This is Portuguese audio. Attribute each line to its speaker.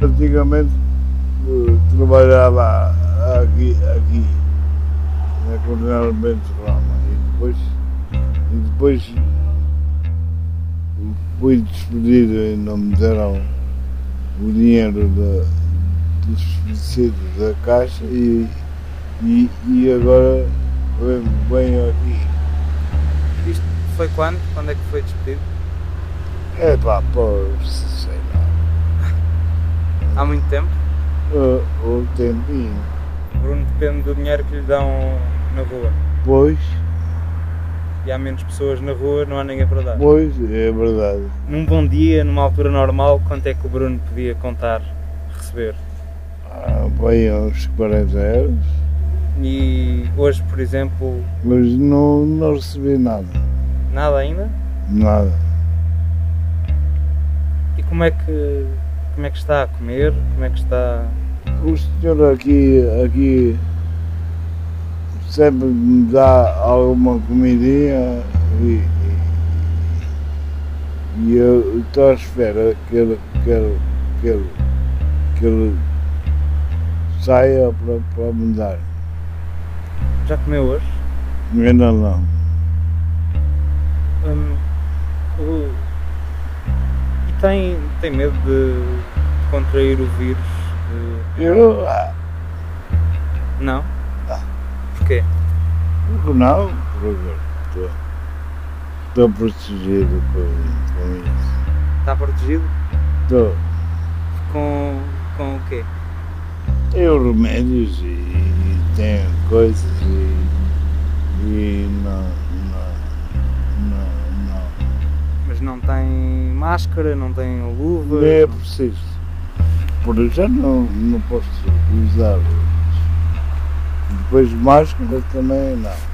Speaker 1: Antigamente eh, trabalhava aqui, aqui na Coronel Bento Rama e depois, e depois fui despedido e não me deram o dinheiro da, dos subsídios da Caixa e, e, e agora venho aqui.
Speaker 2: Foi quando? Quando é que foi despedido?
Speaker 1: É pá, pois, sei lá,
Speaker 2: Há muito tempo?
Speaker 1: o, o tempinho.
Speaker 2: Bruno depende do dinheiro que lhe dão na rua.
Speaker 1: Pois,
Speaker 2: E há menos pessoas na rua, não há ninguém para dar.
Speaker 1: pois, é verdade.
Speaker 2: Num bom dia, numa altura normal, quanto é que o Bruno podia contar receber?
Speaker 1: Ah, Vai uns 40 euros,
Speaker 2: E hoje, por exemplo,
Speaker 1: mas não, não recebi nada,
Speaker 2: nada ainda?
Speaker 1: nada.
Speaker 2: E como é que como é que está a comer? Como é que está?
Speaker 1: O senhor aqui, aqui sempre me dá alguma comidinha e, e, eu estou à espera que ele, que ele, que ele, que ele saia para, para me dar.
Speaker 2: Já comeu hoje?
Speaker 1: Ainda não.
Speaker 2: Hum, o- E tem, tem medo de contrair o vírus? de-
Speaker 1: Eu, ah,
Speaker 2: Não?
Speaker 1: Não.
Speaker 2: Porquê?
Speaker 1: porque não, porque estou, estou protegido com, com isso.
Speaker 2: Está protegido?
Speaker 1: Estou.
Speaker 2: Com, com o quê?
Speaker 1: Eu remédios e, e tenho coisas e não
Speaker 2: tem máscara, não tem luva?
Speaker 1: Nem é preciso. Por já não, não posso usar. Depois máscara também não.